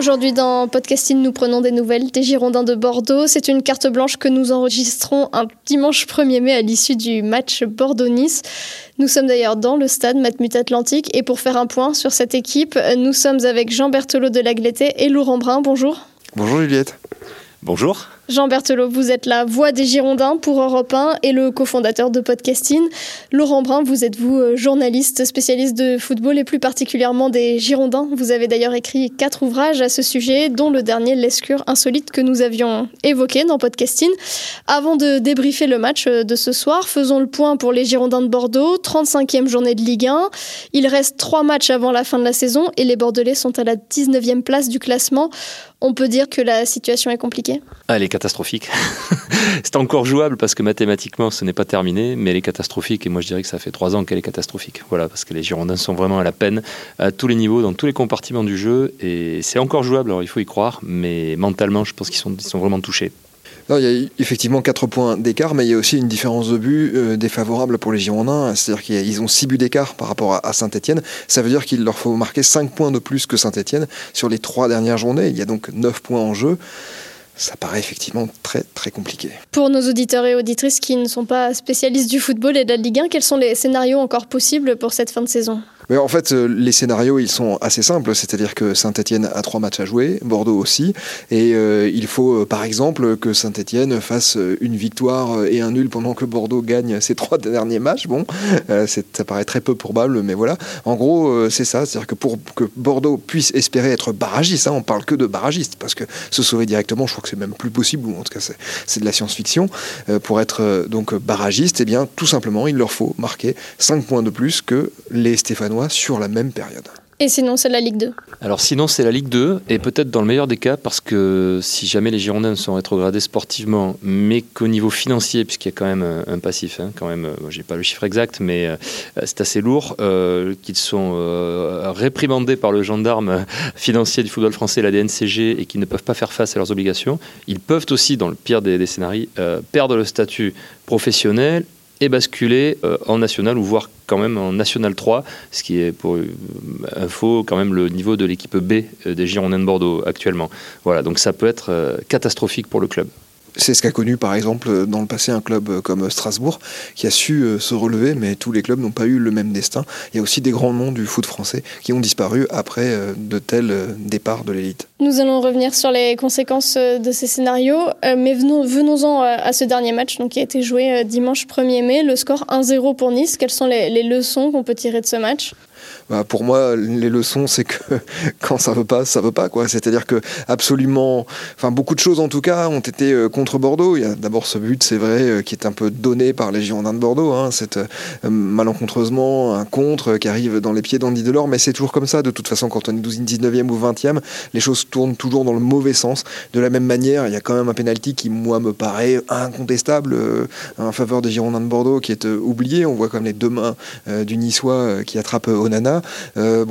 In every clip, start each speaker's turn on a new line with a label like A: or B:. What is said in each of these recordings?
A: Aujourd'hui dans Podcasting, nous prenons des nouvelles des Girondins de Bordeaux. C'est une carte blanche que nous enregistrons un dimanche 1er mai à l'issue du match Bordeaux-Nice. Nous sommes d'ailleurs dans le stade Matmut Atlantique et pour faire un point sur cette équipe, nous sommes avec Jean Berthelot de Lagleté et Laurent Brun. Bonjour.
B: Bonjour Juliette.
C: Bonjour.
A: Jean Berthelot, vous êtes la voix des Girondins pour Europe 1 et le cofondateur de Podcasting. Laurent Brun, vous êtes vous euh, journaliste spécialiste de football et plus particulièrement des Girondins. Vous avez d'ailleurs écrit quatre ouvrages à ce sujet, dont le dernier L'escure insolite que nous avions évoqué dans Podcasting. Avant de débriefer le match euh, de ce soir, faisons le point pour les Girondins de Bordeaux, 35e journée de Ligue 1. Il reste trois matchs avant la fin de la saison et les Bordelais sont à la 19e place du classement. On peut dire que la situation est compliquée
C: ah, Elle est catastrophique. c'est encore jouable parce que mathématiquement ce n'est pas terminé, mais elle est catastrophique et moi je dirais que ça fait trois ans qu'elle est catastrophique. Voilà, parce que les Girondins sont vraiment à la peine à tous les niveaux, dans tous les compartiments du jeu et c'est encore jouable, alors il faut y croire, mais mentalement je pense qu'ils sont, vraiment touchés
B: il y a effectivement 4 points d'écart, mais il y a aussi une différence de but euh, défavorable pour les Girondins. C'est-à-dire qu'ils ont 6 buts d'écart par rapport à, Saint-Etienne. Ça veut dire qu'il leur faut marquer 5 points de plus que Saint-Etienne sur les 3 dernières journées. Il y a donc 9 points en jeu ça paraît effectivement très très compliqué.
A: Pour nos auditeurs et auditrices qui ne sont pas spécialistes du football et de la Ligue 1, quels sont les scénarios encore possibles pour cette fin de saison?
B: En fait, euh, les scénarios, ils sont assez simples. C'est-à-dire que Saint-Etienne a trois matchs à jouer, Bordeaux aussi. Et euh, il faut, euh, par exemple, que Saint-Etienne fasse une victoire et un nul pendant que Bordeaux gagne ses trois derniers matchs. Bon, ça paraît très peu probable, mais voilà. En gros, c'est ça. C'est-à-dire que pour que Bordeaux puisse espérer être barragiste, hein, on parle que de barragiste, parce que se sauver directement, je crois que c'est même plus possible, ou en tout cas, c'est de la science-fiction. pour être donc barragiste, eh bien, tout simplement, il leur faut marquer 5 points de plus que les Stéphanois sur la même période.
A: Et sinon, c'est la Ligue 2
C: Alors sinon, c'est la Ligue 2, et peut-être dans le meilleur des cas, parce que si jamais les Girondins sont rétrogradés sportivement, mais qu'au niveau financier, puisqu'il y a quand même un, passif, hein, quand même, euh, j'ai pas le chiffre exact, mais euh, c'est assez lourd, euh, qu'ils sont réprimandés par le gendarme financier du football français, la DNCG, et qu'ils ne peuvent pas faire face à leurs obligations, ils peuvent aussi, dans le pire des, des scénarios, perdre le statut professionnel et basculer euh, en national ou voire quand même en national 3, ce qui est pour euh, info quand même le niveau de l'équipe B euh, des Girondins de Bordeaux actuellement. Voilà, donc ça peut être catastrophique pour le club.
B: C'est ce qu'a connu par exemple dans le passé un club comme Strasbourg qui a su euh, se relever, mais tous les clubs n'ont pas eu le même destin. Il y a aussi des grands noms du foot français qui ont disparu après euh, de tels euh, départs de l'élite.
A: Nous allons revenir sur les conséquences de ces scénarios, mais venons-en à ce dernier match donc, qui a été joué dimanche 1er mai. Le score 1-0 pour Nice. Quelles sont les leçons qu'on peut tirer de ce match?
B: Bah, pour moi, les leçons, c'est que quand ça veut pas, ça veut pas. C'est-à-dire que absolument, enfin, beaucoup de choses en tout cas ont été euh, contre Bordeaux. Il y a d'abord ce but, c'est vrai, euh, qui est un peu donné par les Girondins de Bordeaux, hein, c'est euh, malencontreusement un contre qui arrive dans les pieds d'Andy Delors, mais c'est toujours comme ça. De toute façon, quand on est 12 19e ou 20e, les choses tournent toujours dans le mauvais sens. De la même manière, il y a quand même un penalty qui, moi, me paraît incontestable en faveur des Girondins de Bordeaux, qui est oublié. On voit comme les deux mains du Niçois qui attrape Euh,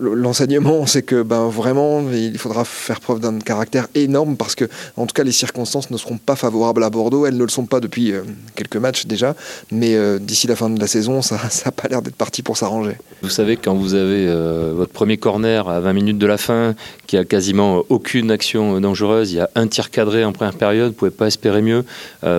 B: l'enseignement, c'est que ben, vraiment, il faudra faire preuve d'un caractère énorme parce que, en tout cas, les circonstances ne seront pas favorables à Bordeaux. Elles ne le sont pas depuis euh, quelques matchs déjà, mais euh, d'ici la fin de la saison, ça n'a pas l'air d'être parti pour s'arranger.
C: Vous savez, quand vous avez votre premier corner à 20 minutes de la fin, qui a quasiment aucune action dangereuse, il y a un tir cadré en première période, vous pouvez pas espérer mieux.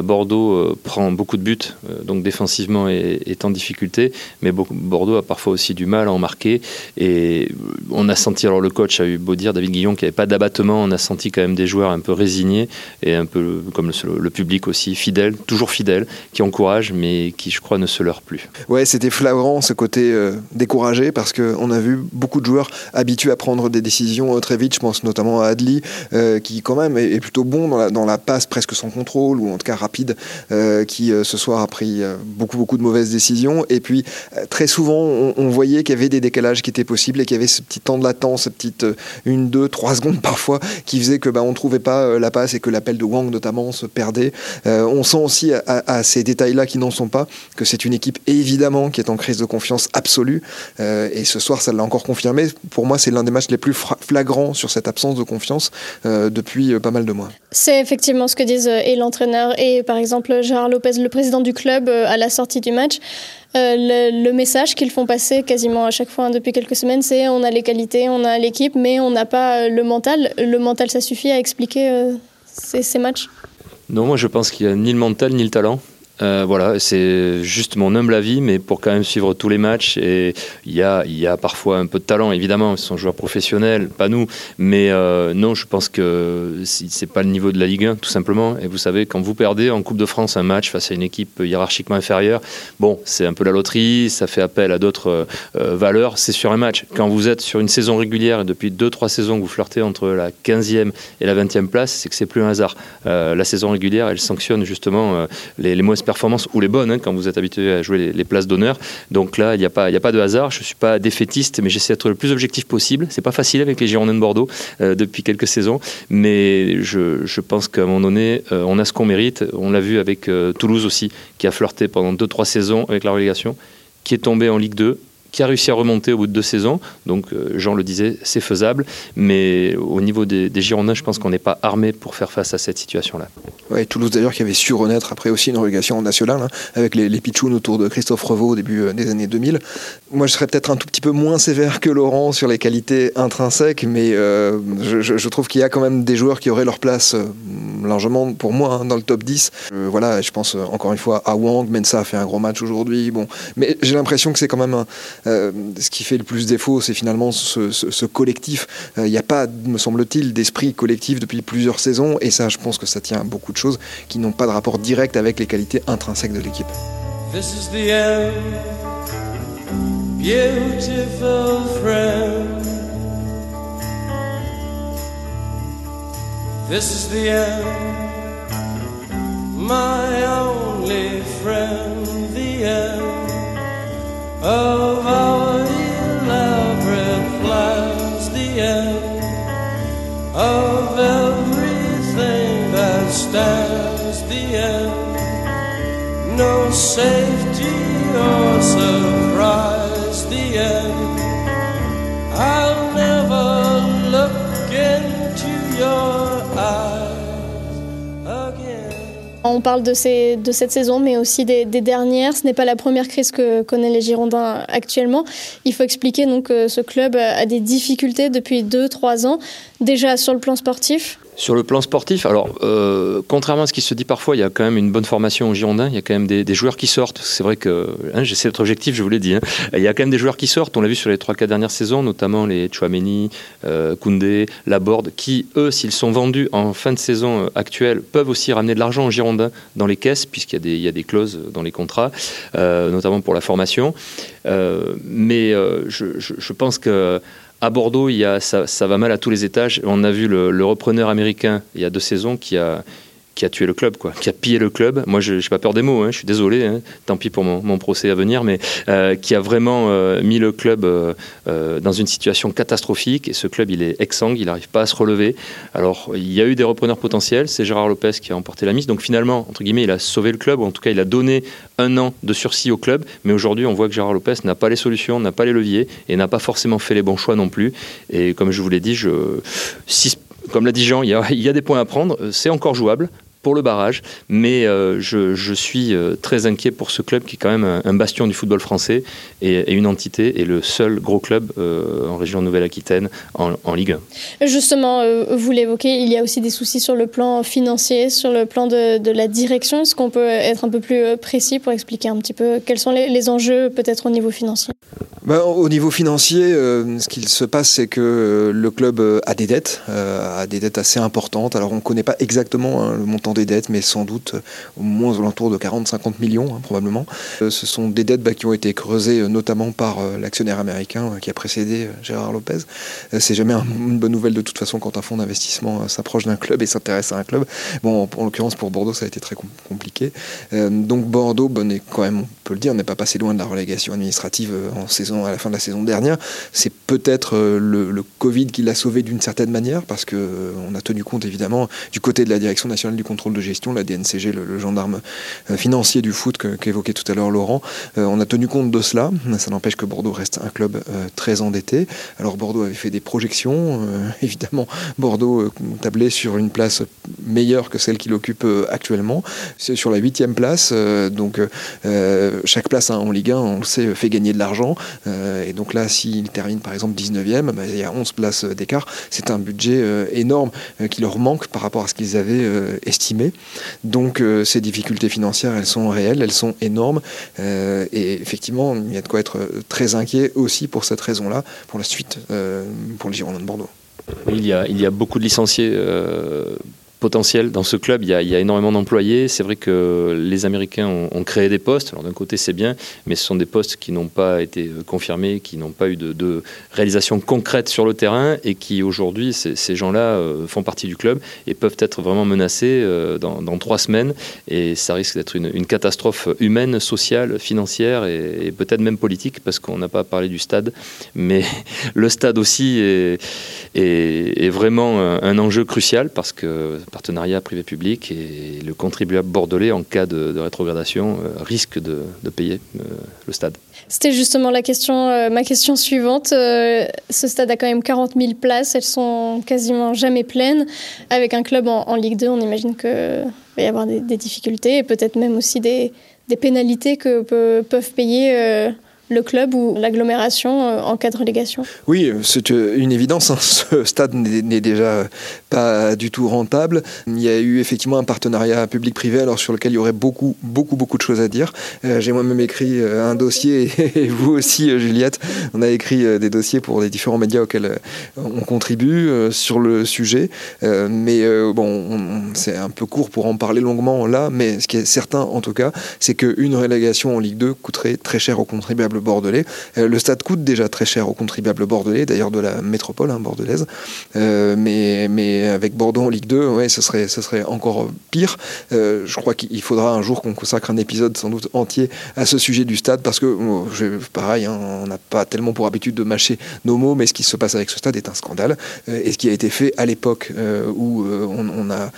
C: Bordeaux prend beaucoup de buts, donc défensivement est en difficulté, mais Bordeaux a parfois aussi du mal à en marquer. Et on a senti, alors le coach a eu beau dire, David Guillon, qu'il n'y avait pas d'abattement. On a senti quand même des joueurs un peu résignés et un peu comme le, public aussi, fidèle, toujours fidèle, qui encourage, mais qui, je crois, ne se leurre plus.
B: Ouais, c'était flagrant ce côté euh, découragé parce qu'on a vu beaucoup de joueurs habitués à prendre des décisions très vite. Je pense notamment à Adli, qui quand même est, plutôt bon dans la, passe presque sans contrôle ou en tout cas rapide, qui ce soir a pris beaucoup, beaucoup de mauvaises décisions. Et puis, très souvent, on, voyait qu'il y avait des décalages qui étaient possibles et qu'il y avait ce petit temps de latence, cette petite euh, une, deux, trois secondes parfois, qui faisait que bah, on trouvait pas euh, la passe et que l'appel de Wang notamment se perdait. Euh, on sent aussi à, ces détails-là qui n'en sont pas que c'est une équipe évidemment qui est en crise de confiance absolue. et ce soir, ça l'a encore confirmé. Pour moi, c'est l'un des matchs les plus flagrants sur cette absence de confiance depuis pas mal de mois.
A: C'est effectivement ce que disent et l'entraîneur et par exemple Gérard Lopez, le président du club, à la sortie du match. Euh, le, message qu'ils font passer quasiment à chaque fois hein, depuis quelques semaines, c'est on a les qualités, on a l'équipe, mais on n'a pas euh, le mental. Le mental, ça suffit à expliquer euh, ces, ces matchs?
C: Non, moi je pense qu'il n'y a ni le mental ni le talent. Euh, voilà, c'est juste mon humble avis, mais pour quand même suivre tous les matchs, et il y a, y a parfois un peu de talent, évidemment, ce sont joueurs professionnels, pas nous, mais euh, non, je pense que c'est pas le niveau de la Ligue 1, tout simplement. Et vous savez, quand vous perdez en Coupe de France un match face à une équipe hiérarchiquement inférieure, bon, c'est un peu la loterie, ça fait appel à d'autres euh, valeurs, c'est sur un match. Quand vous êtes sur une saison régulière et depuis 2-3 saisons vous flirtez entre la 15e et la 20e place, c'est que c'est plus un hasard. la saison régulière, elle sanctionne justement les moins performances ou les bonnes hein, quand vous êtes habitué à jouer les, places d'honneur. Donc là, il n'y a, pas, a pas de hasard. Je ne suis pas défaitiste, mais j'essaie d'être le plus objectif possible. C'est pas facile avec les Girondins de Bordeaux euh, depuis quelques saisons, mais je, je pense qu'à un moment donné, euh, on a ce qu'on mérite. On l'a vu avec euh, Toulouse aussi, qui a flirté pendant 2-3 saisons avec la relégation, qui est tombé en Ligue 2 qui a réussi à remonter au bout de deux saisons. Donc, euh, Jean le disait, c'est faisable. Mais au niveau des, Girondins, je pense qu'on n'est pas armé pour faire face à cette situation-là.
B: Ouais, Toulouse d'ailleurs qui avait su renaître après aussi une relégation nationale, hein, avec les, les pitchouns autour de Christophe Revaux au début euh, des années 2000. Moi, je serais peut-être un tout petit peu moins sévère que Laurent sur les qualités intrinsèques, mais euh, je, trouve qu'il y a quand même des joueurs qui auraient leur place largement, pour moi, hein, dans le top 10. voilà, je pense encore une fois à Wang, Mensa a fait un gros match aujourd'hui. Bon, mais j'ai l'impression que c'est quand même un, ce qui fait le plus défaut, c'est finalement ce, collectif. Il euh, n'y a pas, me semble-t-il, d'esprit collectif depuis plusieurs saisons, et ça, je pense que ça tient à beaucoup de choses qui n'ont pas de rapport direct avec les qualités intrinsèques de l'équipe. This is the end, beautiful friend. This is the end, my only friend, the end. Of our elaborate plans, the end of everything that stands, the end. No safety or surprise, the end. I'll never look into your On parle de, ces, de cette saison, mais aussi des, dernières. Ce n'est pas la première crise que connaissent les Girondins actuellement. Il faut expliquer donc que ce club a des difficultés depuis 2-3 ans, déjà sur le plan sportif,
C: sur le plan sportif, alors euh, contrairement à ce qui se dit parfois, il y a quand même une bonne formation au Girondin. Il y a quand même des, joueurs qui sortent. C'est vrai que hein, j'essaie d'être objectif, je vous l'ai dit. Hein. Il y a quand même des joueurs qui sortent. On l'a vu sur les 3-4 dernières saisons, notamment les Chouameni, euh, Koundé, Laborde, qui, eux, s'ils sont vendus en fin de saison euh, actuelle, peuvent aussi ramener de l'argent au Girondin dans les caisses, puisqu'il y, a des clauses dans les contrats, notamment pour la formation. mais je, pense que à Bordeaux, il y a, ça, va mal à tous les étages. On a vu le repreneur américain il y a deux saisons qui a, qui a tué le club, quoi, qui a pillé le club. Moi, je n'ai pas peur des mots, hein, je suis désolé, hein, tant pis pour mon, procès à venir, mais euh, qui a vraiment euh, mis le club euh, dans une situation catastrophique. Et ce club, il est exsangue, il n'arrive pas à se relever. Alors, il y a eu des repreneurs potentiels, c'est Gérard Lopez qui a emporté la mise. Donc, finalement, entre guillemets, il a sauvé le club, ou en tout cas, il a donné un an de sursis au club. Mais aujourd'hui, on voit que Gérard Lopez n'a pas les solutions, n'a pas les leviers et n'a pas forcément fait les bons choix non plus. Et comme je vous l'ai dit, comme l'a dit Jean, il y a des points à prendre. C'est encore jouable pour le barrage, mais euh, je, suis euh, très inquiet pour ce club qui est quand même un, bastion du football français et, une entité et le seul gros club euh, en région Nouvelle-Aquitaine en, Ligue
A: 1. Justement, vous l'évoquez, il y a aussi des soucis sur le plan financier, sur le plan de, la direction. Est-ce qu'on peut être un peu plus précis pour expliquer un petit peu quels sont les, enjeux peut-être au niveau financier?
B: Ben, Au niveau financier, ce qu'il se passe, c'est que le club a des dettes, a des dettes assez importantes. Alors on ne connaît pas exactement hein, le montant des dettes, mais sans doute euh, au moins aux alentours de 40-50 millions, hein, probablement. Euh, ce sont des dettes bah, qui ont été creusées euh, notamment par l'actionnaire américain qui a précédé Gérard Lopez. C'est jamais une bonne nouvelle de toute façon quand un fonds d'investissement s'approche d'un club et s'intéresse à un club. Bon, en l'occurrence pour Bordeaux, ça a été très compliqué. Donc Bordeaux, bon, est quand même, on peut le dire, n'est pas passé loin de la relégation administrative en saison, à la fin de la saison dernière. C'est peut-être le, le, Covid qui l'a sauvé d'une certaine manière parce que on a tenu compte évidemment du côté de la direction nationale du contrôle de gestion, la DNCG, le, gendarme euh, financier du foot qu'évoquait tout à l'heure Laurent. Euh, on a tenu compte de cela. Ça n'empêche que Bordeaux reste un club euh, très endetté. Alors Bordeaux avait fait des projections. évidemment, Bordeaux tablait sur une place meilleure que celle qu'il occupe actuellement. C'est sur la huitième place. donc chaque place hein, en Ligue 1, on le sait, fait gagner de l'argent. et donc là, s'il termine par exemple 19e, bah, il y a 11 places d'écart. C'est un budget énorme qui leur manque par rapport à ce qu'ils avaient estimé. Donc euh, ces difficultés financières, elles sont réelles, elles sont énormes. Euh, et effectivement, il y a de quoi être très inquiet aussi pour cette raison-là, pour la suite, euh, pour le Girondin de Bordeaux.
C: Il y, a, il y a beaucoup de licenciés potentiel dans ce club. Il y a, énormément d'employés. C'est vrai que les Américains ont, créé des postes. Alors d'un côté, c'est bien, mais ce sont des postes qui n'ont pas été euh, confirmés, qui n'ont pas eu de, réalisation concrète sur le terrain et qui aujourd'hui, ces, gens-là euh, font partie du club et peuvent être vraiment menacés euh, dans, trois semaines. Et ça risque d'être une, catastrophe humaine, sociale, financière et, peut-être même politique parce qu'on n'a pas parlé du stade. Mais le stade aussi est, est, vraiment un enjeu crucial parce que partenariat privé-public et le contribuable bordelais, en cas de, rétrogradation, euh, risque de, payer euh, le stade.
A: C'était justement la question, euh, ma question suivante. ce stade a quand même 40 000 places, elles sont quasiment jamais pleines. Avec un club en, Ligue 2, on imagine qu'il va y avoir des, difficultés et peut-être même aussi des, pénalités que peuvent payer le club ou l'agglomération euh, en cas de relégation
B: Oui, c'est euh, une évidence. Hein. Ce stade n'est déjà pas du tout rentable. Il y a eu effectivement un partenariat public-privé alors sur lequel il y aurait beaucoup, beaucoup, beaucoup de choses à dire. Euh, j'ai moi-même écrit un dossier et vous aussi, Juliette. On a écrit des dossiers pour les différents médias auxquels on contribue sur le sujet. Mais bon, c'est un peu court pour en parler longuement là. Mais ce qui est certain, en tout cas, c'est qu'une relégation en Ligue 2 coûterait très cher aux contribuables bordelais. Euh, le stade coûte déjà très cher aux contribuables bordelais, d'ailleurs de la métropole hein, bordelaise. Euh, mais, mais avec Bordeaux en Ligue 2, ouais, ce, serait, ce serait encore pire. Euh, je crois qu'il faudra un jour qu'on consacre un épisode sans doute entier à ce sujet du stade, parce que, pareil, hein, on n'a pas tellement pour habitude de mâcher nos mots, mais ce qui se passe avec ce stade est un scandale. et ce qui a été fait à l'époque où on, on, a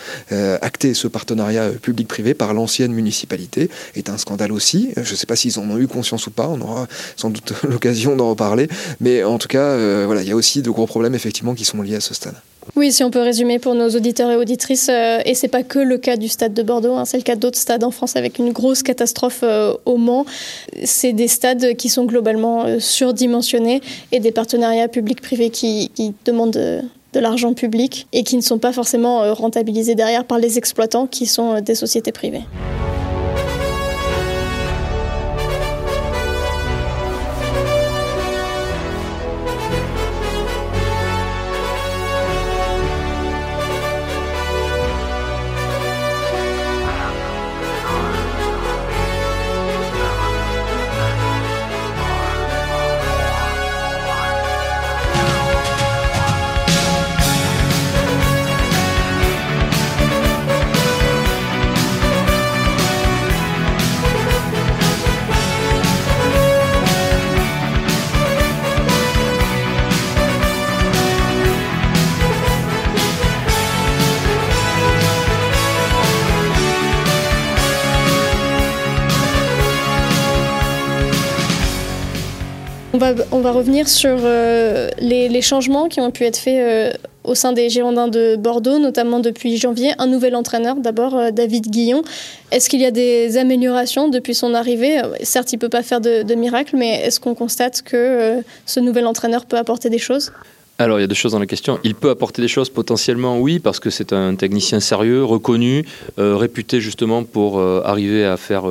B: acté ce partenariat public-privé par l'ancienne municipalité est un scandale aussi. Je ne sais pas s'ils en ont eu conscience ou pas, on aura sans doute l'occasion d'en reparler. Mais en tout cas, euh, voilà, il y a aussi de gros problèmes effectivement qui sont liés à ce stade.
A: Oui, si on peut résumer pour nos auditeurs et auditrices, euh, et c'est pas que le cas du stade de Bordeaux, hein, c'est le cas d'autres stades en France avec une grosse catastrophe euh, au Mans. C'est des stades qui sont globalement surdimensionnés et des partenariats publics-privés qui, demandent de, de l'argent public et qui ne sont pas forcément rentabilisés derrière par les exploitants qui sont des sociétés privées. On va, revenir sur euh, les, changements qui ont pu être faits euh, au sein des Girondins de Bordeaux, notamment depuis janvier. Un nouvel entraîneur, d'abord euh, David Guillon. Est-ce qu'il y a des améliorations depuis son arrivée? Certes, il ne peut pas faire de, miracle, mais est-ce qu'on constate que ce nouvel entraîneur peut apporter des choses?
C: Alors, il y a deux choses dans la question. Il peut apporter des choses potentiellement, oui, parce que c'est un technicien sérieux, reconnu, réputé justement pour arriver à faire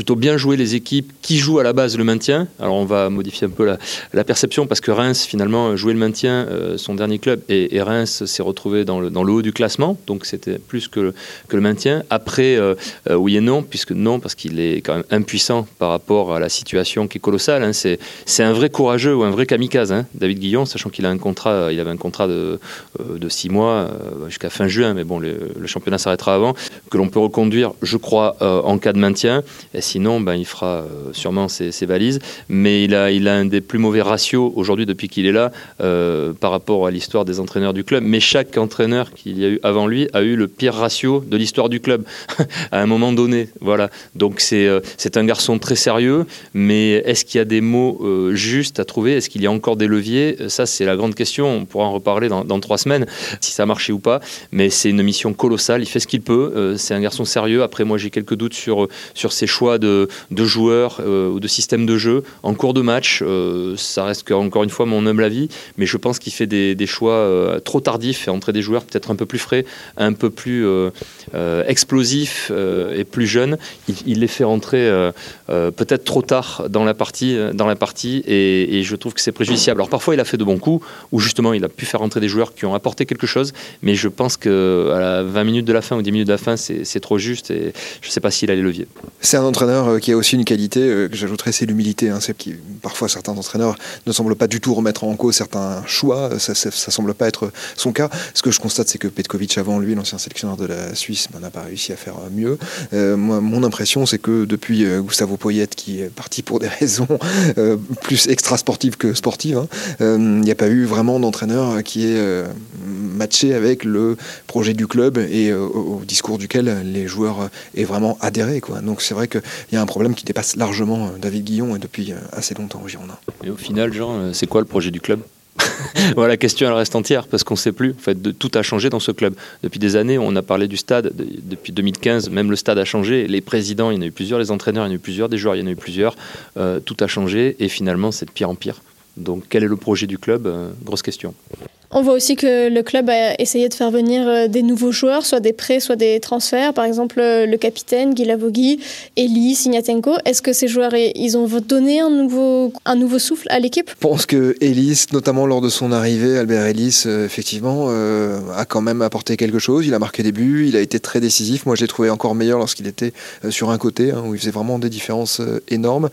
C: plutôt bien jouer les équipes qui jouent à la base le maintien. Alors on va modifier un peu la, perception parce que Reims finalement jouait le maintien, euh, son dernier club, et, et Reims s'est retrouvé dans le, haut du classement, donc c'était plus que, le maintien. Après, euh, euh, oui et non, puisque non, parce qu'il est quand même impuissant par rapport à la situation qui est colossale. Hein. C'est un vrai courageux ou un vrai kamikaze, hein, David Guillon, sachant qu'il a un contrat, il avait un contrat de, de six mois jusqu'à fin juin, mais bon, le, le championnat s'arrêtera avant, que l'on peut reconduire, je crois, en cas de maintien. Et Sinon, ben, il fera euh, sûrement ses, ses, valises. Mais il a, un des plus mauvais ratios aujourd'hui depuis qu'il est là euh, par rapport à l'histoire des entraîneurs du club. Mais chaque entraîneur qu'il y a eu avant lui a eu le pire ratio de l'histoire du club à un moment donné. Voilà. Donc c'est euh, c'est un garçon très sérieux. Mais est-ce qu'il y a des mots justes à trouver? Est-ce qu'il y a encore des leviers? Ça, c'est la grande question. On pourra en reparler dans, trois semaines si ça a marché ou pas. Mais c'est une mission colossale. Il fait ce qu'il peut. C'est un garçon sérieux. Après, moi, j'ai quelques doutes sur ses choix de, joueurs euh, ou de système de jeu en cours de match. Euh, ça reste encore une fois mon humble avis, mais je pense qu'il fait des, choix euh, trop tardifs et entrer des joueurs peut-être un peu plus frais, un peu plus explosifs et plus jeunes. Il, les fait rentrer peut-être trop tard dans la partie, dans la partie et, je trouve que c'est préjudiciable. Alors parfois il a fait de bons coups où justement il a pu faire rentrer des joueurs qui ont apporté quelque chose, mais je pense que à la 20 minutes de la fin ou 10 minutes de la fin, c'est trop juste et je ne sais pas s'il a les leviers.
B: C'est un entraîneur qui a aussi une qualité euh, que j'ajouterais, c'est l'humilité. Hein, c'est qui parfois certains entraîneurs ne semblent pas du tout remettre en cause certains choix. Ça, ça, semble pas être son cas. Ce que je constate, c'est que Petkovic avant lui, l'ancien sélectionneur de la Suisse, ben, n'a pas réussi à faire mieux. Euh, moi, mon impression, c'est que depuis euh, Gustavo Poyet, qui est parti pour des raisons euh, plus extra sportives que sportives, hein, il n'y a pas eu vraiment d'entraîneur qui est matché avec le projet du club et au, au, discours duquel les joueurs aient vraiment adhéré. Quoi. Donc c'est vrai qu'il y a un problème qui dépasse largement David Guillon et depuis assez longtemps au Girondin.
C: Et au final, Jean, c'est quoi le projet du club? Voilà, la question elle reste entière parce qu'on ne sait plus. En fait, tout a changé dans ce club. Depuis des années, on a parlé du stade. De, depuis 2015, même le stade a changé. Les présidents, il y en a eu plusieurs. Les entraîneurs, il y en a eu plusieurs. Des joueurs, il y en a eu plusieurs. Euh, tout a changé et finalement, c'est de pire en pire. Donc, quel est le projet du club euh, Grosse question.
A: On voit aussi que le club a essayé de faire venir euh, des nouveaux joueurs, soit des prêts, soit des transferts. Par exemple, euh, le capitaine Guy Lavogui, Eli. Est-ce que ces joueurs, ils ont donné un nouveau, souffle à l'équipe?
B: Je pense que Ellis, notamment lors de son arrivée, Albert Ellis, euh, effectivement, euh, a quand même apporté quelque chose. Il a marqué des buts, il a été très décisif. Moi, je l'ai trouvé encore meilleur lorsqu'il était euh, sur un côté, hein, où il faisait vraiment des différences euh, énormes.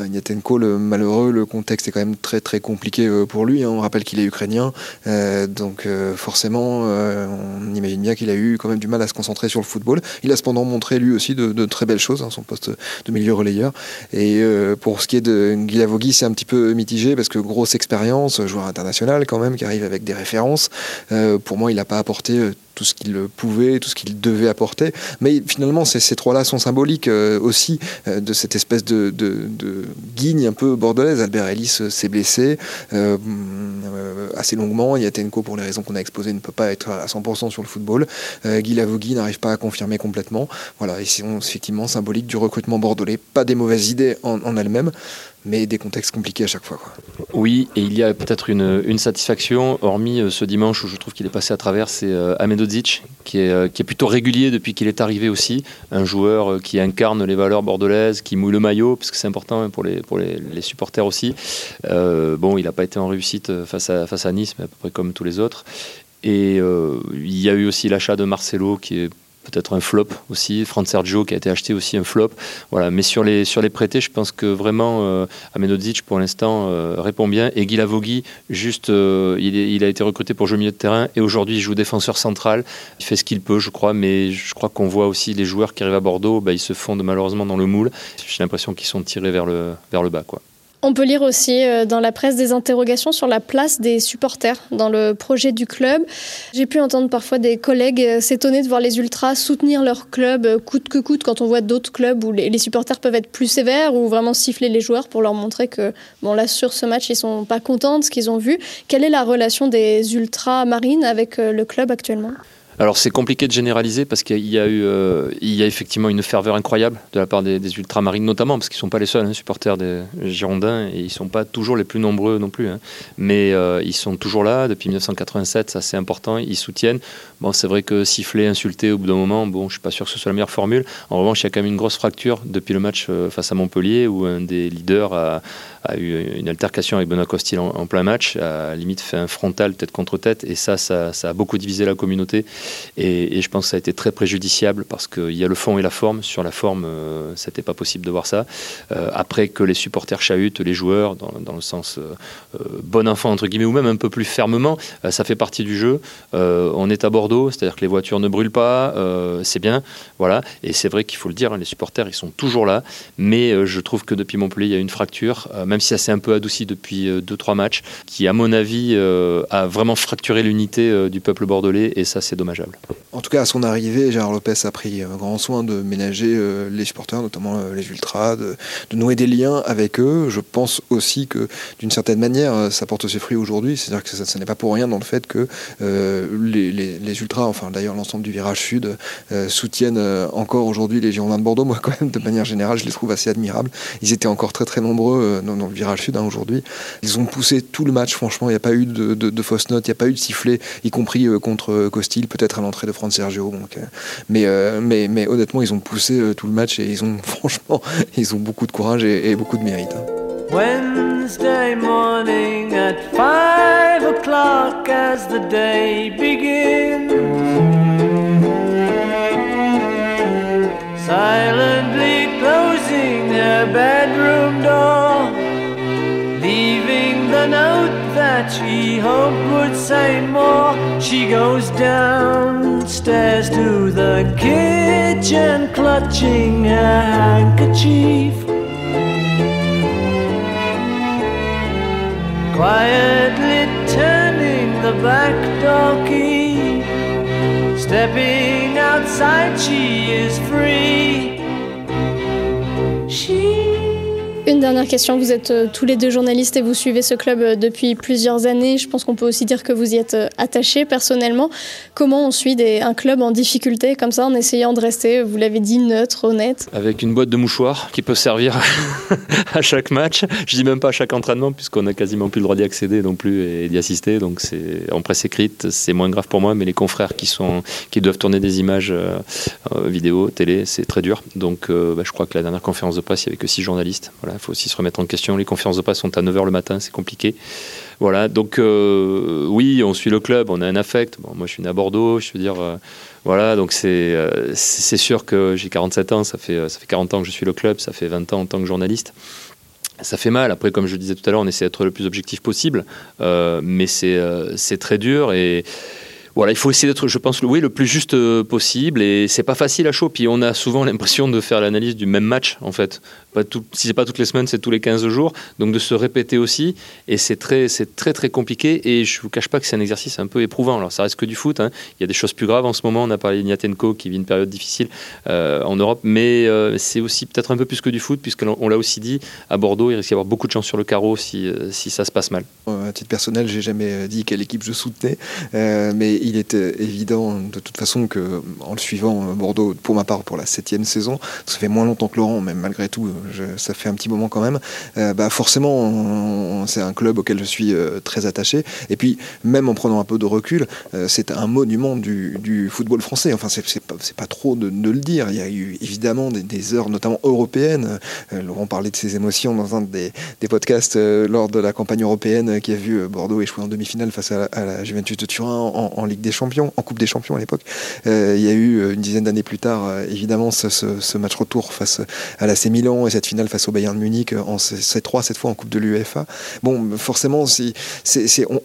B: Signatenko, le malheureux, le contexte est quand même très très compliqué pour lui. Hein. On rappelle qu'il est ukrainien. Euh, donc euh, forcément, euh, on imagine bien qu'il a eu quand même du mal à se concentrer sur le football. Il a cependant montré lui aussi de, très belles choses, hein, son poste de milieu relayeur. Et pour ce qui est de Guilavogui, c'est un petit peu mitigé parce que grosse expérience, joueur international quand même, qui arrive avec des références. Pour moi, il n'a pas apporté tout ce qu'il pouvait, tout ce qu'il devait apporter. Mais finalement, ces, trois-là sont symboliques euh, aussi euh, de cette espèce de, de, guigne un peu bordelaise. Albert Ellis euh, s'est blessé assez longuement. Yatenko, pour les raisons qu'on a exposées, ne peut pas être à 100% sur le football. Guy Lavogui n'arrive pas à confirmer complètement. Voilà, et c'est effectivement symbolique du recrutement bordelais. Pas des mauvaises idées en, en elles-mêmes, mais des contextes compliqués à chaque fois.
C: Oui, et il y a peut-être une, satisfaction, hormis euh, ce dimanche où je trouve qu'il est passé à travers, c'est euh, Amedodzic, qui est, euh, qui est plutôt régulier depuis qu'il est arrivé aussi, un joueur euh, qui incarne les valeurs bordelaises, qui mouille le maillot, parce que c'est important pour les, pour les, supporters aussi. Bon, il n'a pas été en réussite face à Nice, mais à peu près comme tous les autres. Et il y a eu aussi l'achat de Marcelo, qui est peut-être un flop aussi. Franz Sergio qui a été acheté aussi un flop. Voilà. Mais sur les, sur les prêtés, je pense que vraiment euh, Amenodzic pour l'instant euh, répond bien. Et Guy Lavogui, juste, euh, il, a été recruté pour jouer milieu de terrain et aujourd'hui il joue défenseur central. Il fait ce qu'il peut, je crois, mais je crois qu'on voit aussi les joueurs qui arrivent à Bordeaux, bah, ils se fondent malheureusement dans le moule. J'ai l'impression qu'ils sont tirés vers le, vers le bas. Quoi.
A: On peut lire aussi euh, dans la presse des interrogations sur la place des supporters dans le projet du club. J'ai pu entendre parfois des collègues euh, s'étonner de voir les ultras soutenir leur club euh, coûte que coûte quand on voit d'autres clubs où les supporters peuvent être plus sévères ou vraiment siffler les joueurs pour leur montrer que, bon là sur ce match, ils sont pas contents de ce qu'ils ont vu. Quelle est la relation des ultras marines avec le club actuellement?
C: Alors c'est compliqué de généraliser parce qu'il y a eu, euh, effectivement une ferveur incroyable de la part des, ultramarines notamment parce qu'ils sont pas les seuls hein, supporters des Girondins et ils sont pas toujours les plus nombreux non plus. Hein. Mais euh, ils sont toujours là depuis 1987, ça c'est important. Ils soutiennent. Bon c'est vrai que siffler, insulter au bout d'un moment, bon je suis pas sûr que ce soit la meilleure formule. En revanche il y a quand même une grosse fracture depuis le match euh, face à Montpellier où un des leaders a, a eu une altercation avec Benoît Costil en, plein match, a limite fait un frontal tête contre tête et ça, ça, a beaucoup divisé la communauté. Et, je pense que ça a été très préjudiciable parce qu'il y a le fond et la forme. Sur la forme, euh, c'était pas possible de voir ça. Euh, après que les supporters chahutent les joueurs, dans, dans le sens euh, bon enfant, entre guillemets, ou même un peu plus fermement, ça fait partie du jeu. on est à Bordeaux, c'est-à-dire que les voitures ne brûlent pas, c'est bien. Voilà. Et c'est vrai qu'il faut le dire, hein, les supporters, ils sont toujours là. Mais je trouve que depuis Montpellier, il y a une fracture, même si ça s'est un peu adouci depuis 2-3 matchs, qui, à mon avis, a vraiment fracturé l'unité du peuple bordelais. Et ça, c'est dommageable.
B: En tout cas, à son arrivée, Gérard Lopez a pris grand soin de ménager euh, les supporters, notamment euh, les ultras, de, nouer des liens avec eux. Je pense aussi que, d'une certaine manière, euh, ça porte ses fruits aujourd'hui. C'est-à-dire que ça, n'est pas pour rien dans le fait que les, ultras, enfin d'ailleurs l'ensemble du virage sud, soutiennent encore aujourd'hui les Girondins de Bordeaux. Moi, quand même, de manière générale, je les trouve assez admirables. Ils étaient encore très très nombreux dans, virage sud hein, aujourd'hui. Ils ont poussé tout le match, franchement, il n'y a pas eu de, fausses notes, il n'y a pas eu de sifflet, y compris contre Costil, peut-être à l'entrée de France Sergio. Donc, euh, mais, euh, mais, mais honnêtement, ils ont poussé euh, tout le match et ils ont franchement, ils ont beaucoup de courage et, beaucoup de mérite. Wednesday morning at five o'clock as the day begins. Silently she hoped would say more. She goes downstairs to the kitchen, clutching her handkerchief. Quietly turning the back door key. Stepping outside, she is free.
A: Une dernière question, vous êtes euh, tous les deux journalistes et vous suivez ce club euh, depuis plusieurs années. Je pense qu'on peut aussi dire que vous y êtes euh, attachés personnellement. Comment on suit un club en difficulté comme ça en essayant de rester, vous l'avez dit, neutre, honnête?
C: Avec une boîte de mouchoirs qui peut servir à chaque match. Je dis même pas à chaque entraînement puisqu'on a quasiment plus le droit d'y accéder non plus et d'y assister. Donc c'est en presse écrite, c'est moins grave pour moi, mais les confrères qui, sont, qui doivent tourner des images vidéo, télé, c'est très dur. Donc bah, je crois que la dernière conférence de presse, il n'y avait que six journalistes. Voilà, il faut aussi se remettre en question. Les conférences de presse sont à 9h le matin, c'est compliqué. Voilà, donc euh, oui, on suit le club, on a un affect. Moi, je suis né à Bordeaux, je veux dire, euh, voilà, donc euh, c'est sûr que j'ai 47 ans, ça fait, ça fait 40 ans que je suis le club, ça fait 20 ans en tant que journaliste. Ça fait mal. Après, comme je disais tout à l'heure, on essaie d'être le plus objectif possible, mais c'est très dur et voilà, il faut essayer d'être, je pense, oui, le plus juste possible. Et c'est pas facile à chaud. Puis on a souvent l'impression de faire l'analyse du même match, en fait. Pas tout, si c'est pas toutes les semaines, c'est tous les 15 jours. Donc de se répéter aussi. Et c'est très, c'est très, très compliqué. Et je vous cache pas que c'est un exercice un peu éprouvant. Alors ça reste que du foot. Hein. Il y a des choses plus graves en ce moment. On a parlé d'Ignatenko qui vit une période difficile euh, en Europe. Mais euh, c'est aussi peut-être un peu plus que du foot, puisqu'on l'a aussi dit, à Bordeaux, il risque d'y avoir beaucoup de chance sur le carreau si, si ça se passe mal.
B: À titre personnel, j'ai jamais dit quelle équipe je soutenais. mais il est euh, évident de toute façon que en le suivant euh, Bordeaux, pour ma part, pour la septième saison, ça fait moins longtemps que Laurent, mais malgré tout, ça fait un petit moment quand même. Euh, bah forcément, c'est un club auquel je suis très attaché. Et puis, même en prenant un peu de recul, c'est un monument du, football français. Enfin, c'est pas, pas trop de, le dire. Il y a eu évidemment des, heures, notamment européennes. Laurent parlait de ses émotions dans un des, podcasts lors de la campagne européenne qui a vu Bordeaux échouer en demi-finale face à la, Juventus de Turin en Ligue des Champions en Coupe des Champions à l'époque. Euh, il y a eu euh, une dizaine d'années plus tard, euh, évidemment, ce, match retour face à l'AC Milan cette finale face au Bayern de Munich en C3 cette fois en Coupe de l'UEFA. Bon, forcément,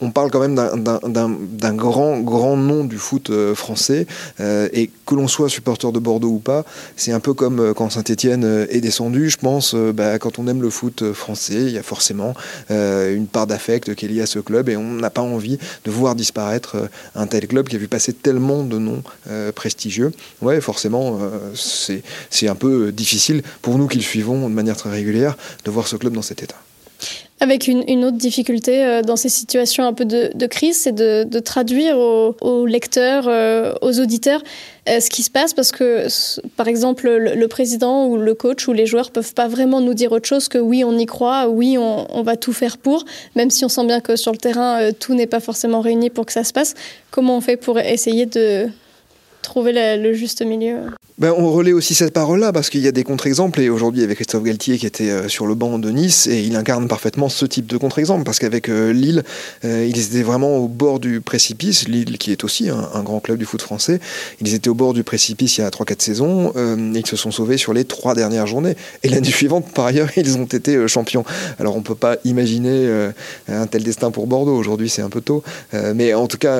B: on, parle quand même d'un grand, grand nom du foot français et que l'on soit supporter de Bordeaux ou pas, c'est un peu comme quand Saint-Etienne est descendu. Je pense, bah, quand on aime le foot français, il y a forcément une part d'affect qui est liée à ce club et on n'a pas envie de voir disparaître un tel club qui a vu passer tellement de noms prestigieux. Ouais, forcément, c'est un peu difficile pour nous qui le suivons de manière très régulière de voir ce club dans cet état.
A: Avec une, autre difficulté euh, dans ces situations un peu de, crise, c'est de, traduire aux, lecteurs, euh, aux auditeurs, euh, ce qui se passe parce que, par exemple, le, président ou le coach ou les joueurs peuvent pas vraiment nous dire autre chose que oui, on y croit, oui, on, va tout faire pour, même si on sent bien que sur le terrain, tout n'est pas forcément réuni pour que ça se passe. Comment on fait pour essayer de trouver le juste milieu
B: ben, on relaie aussi cette parole-là parce qu'il y a des contre-exemples et aujourd'hui avec Christophe Galtier qui était euh, sur le banc de Nice et il incarne parfaitement ce type de contre-exemple parce qu'avec euh, Lille, euh, ils étaient vraiment au bord du précipice. Lille qui est aussi un, grand club du foot français, ils étaient au bord du précipice il y a 3-4 saisons et ils se sont sauvés sur les trois dernières journées. Et l'année suivante, par ailleurs, ils ont été champions. Alors on peut pas imaginer un tel destin pour Bordeaux. Aujourd'hui, c'est un peu tôt, mais en tout cas,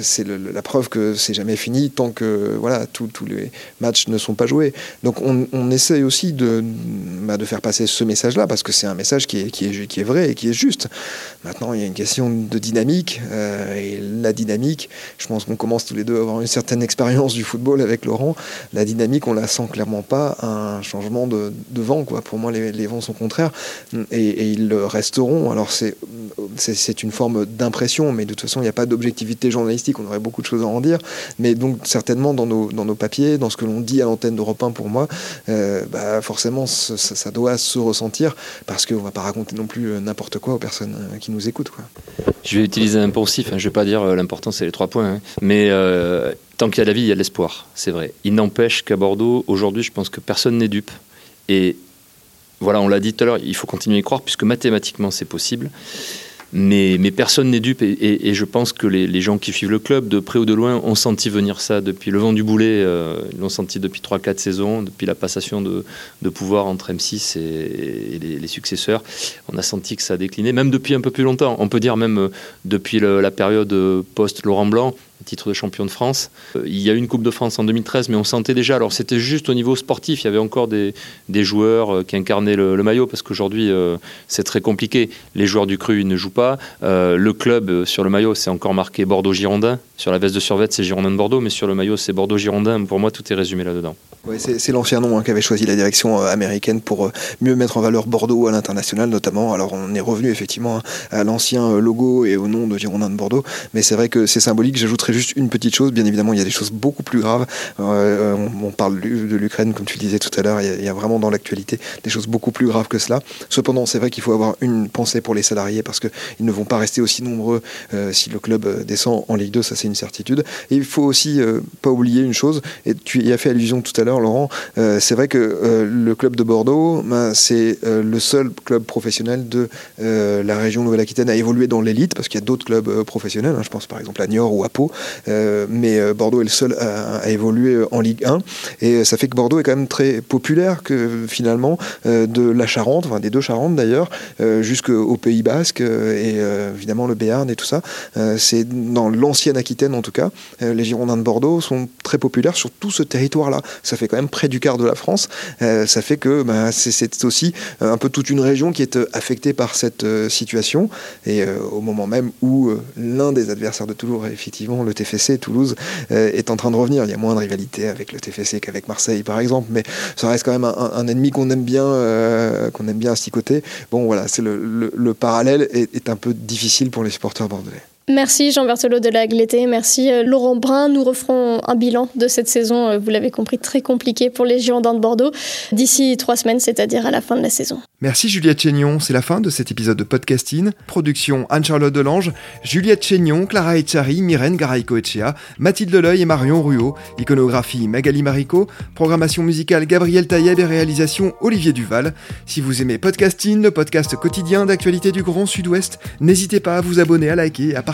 B: c'est la preuve que c'est jamais fini tant que voilà tous les matchs ne sont pas joués. Donc on, essaye aussi de, bah, de faire passer ce message-là, parce que c'est un message qui est, vrai et qui est juste. Maintenant, il y a une question de dynamique, euh, et la dynamique, je pense qu'on commence tous les deux à avoir une certaine expérience du football avec Laurent. La dynamique, on la sent clairement pas un changement de, vent. Quoi. Pour moi, les, vents sont contraires, et, ils le resteront. Alors c'est, une forme d'impression, mais de toute façon, il n'y a pas d'objectivité journalistique, on aurait beaucoup de choses à en dire, mais donc certainement dans nos, dans nos papiers, dans ce que l'on dit à l'antenne d'Europe 1 pour moi, euh, bah forcément ça, doit se ressentir parce qu'on ne va pas raconter non plus euh, n'importe quoi aux personnes euh, qui nous écoutent.
C: Je vais utiliser un pensif, hein. je ne vais pas dire l'important c'est les trois points, hein. mais tant qu'il y a la vie, il y a l'espoir, c'est vrai. Il n'empêche qu'à Bordeaux, aujourd'hui, je pense que personne n'est dupe. Et voilà, on l'a dit tout à l'heure, il faut continuer à y croire puisque mathématiquement c'est possible. Mais, personne n'est dupe et, je pense que les, gens qui suivent le club, de près ou de loin, ont senti venir ça depuis le vent du boulet. Euh, ils l'ont senti depuis 3-4 saisons, depuis la passation de, pouvoir entre M6 et, les, successeurs. On a senti que ça a décliné, même depuis un peu plus longtemps. On peut dire même euh, depuis la période euh, post-Laurent Blanc, titre de champion de France. Euh, il y a eu une Coupe de France en 2013, mais on sentait déjà, alors c'était juste au niveau sportif, il y avait encore des, des joueurs euh, qui incarnaient le, maillot, parce qu'aujourd'hui euh, c'est très compliqué. Les joueurs du cru ils ne jouent pas. le club sur le maillot, c'est encore marqué Bordeaux-Girondin. Sur la veste de survêt, c'est Girondin de Bordeaux, mais sur le maillot, c'est Bordeaux-Girondin. Pour moi, tout est résumé là-dedans.
B: C'est l'ancien nom hein, qu'avait choisi la direction américaine pour mieux mettre en valeur Bordeaux à l'international, notamment. Alors on est revenu effectivement à l'ancien logo et au nom de Girondin de Bordeaux, mais c'est vrai que c'est symbolique. J'ajouterais juste une petite chose. Bien évidemment, il y a des choses beaucoup plus graves. Euh, on, parle de l'Ukraine, comme tu le disais tout à l'heure. Il, y a vraiment dans l'actualité des choses beaucoup plus graves que cela. Cependant, c'est vrai qu'il faut avoir une pensée pour les salariés parce qu'ils ne vont pas rester aussi nombreux euh, si le club euh, descend en Ligue 2. Ça, c'est une certitude. Et il faut aussi pas oublier une chose. Et tu y as fait allusion tout à l'heure, Laurent. c'est vrai que le club de Bordeaux, ben, c'est le seul club professionnel de la région Nouvelle-Aquitaine à évoluer dans l'élite parce qu'il y a d'autres clubs professionnels. Hein. je pense par exemple à Niort ou à Pau. Euh, mais euh, Bordeaux est le seul à, évoluer en Ligue 1. Et ça fait que Bordeaux est quand même très populaire que finalement de la Charente, enfin des deux Charentes d'ailleurs, jusqu'au Pays Basque et évidemment le Béarn et tout ça. c'est dans l'ancienne Aquitaine en tout cas. les Girondins de Bordeaux sont très populaires sur tout ce territoire-là. Ça fait quand même près du quart de la France. ça fait que bah, c'est aussi un peu toute une région qui est affectée par cette situation. Et au moment même où l'un des adversaires de Toulouse, effectivement, le TFC, Toulouse, euh, est en train de revenir. Il y a moins de rivalité avec le TFC qu'avec Marseille, par exemple, mais ça reste quand même un, ennemi qu'on aime bien, euh, qu'on aime bien à côté. Bon, voilà, c'est le, parallèle est un peu difficile pour les supporters bordelais.
A: Merci Jean Berthelot de la Glété, merci euh, Laurent Brun. Nous referons un bilan de cette saison, euh, vous l'avez compris, très compliqué pour les Girondins de Bordeaux, d'ici trois semaines, c'est-à-dire à la fin de la saison.
D: Merci Juliette Chénion, c'est la fin de cet épisode de podcasting. Production Anne-Charlotte Delange, Juliette Chénion, Clara Echari, Myrène Garaïco-Echea, Mathilde Leleuil et Marion Ruot, iconographie Magali Marico, programmation musicale Gabriel Taïeb et réalisation Olivier Duval. Si vous aimez podcasting, le podcast quotidien d'actualité du Grand Sud-Ouest, n'hésitez pas à vous abonner, à liker, à partager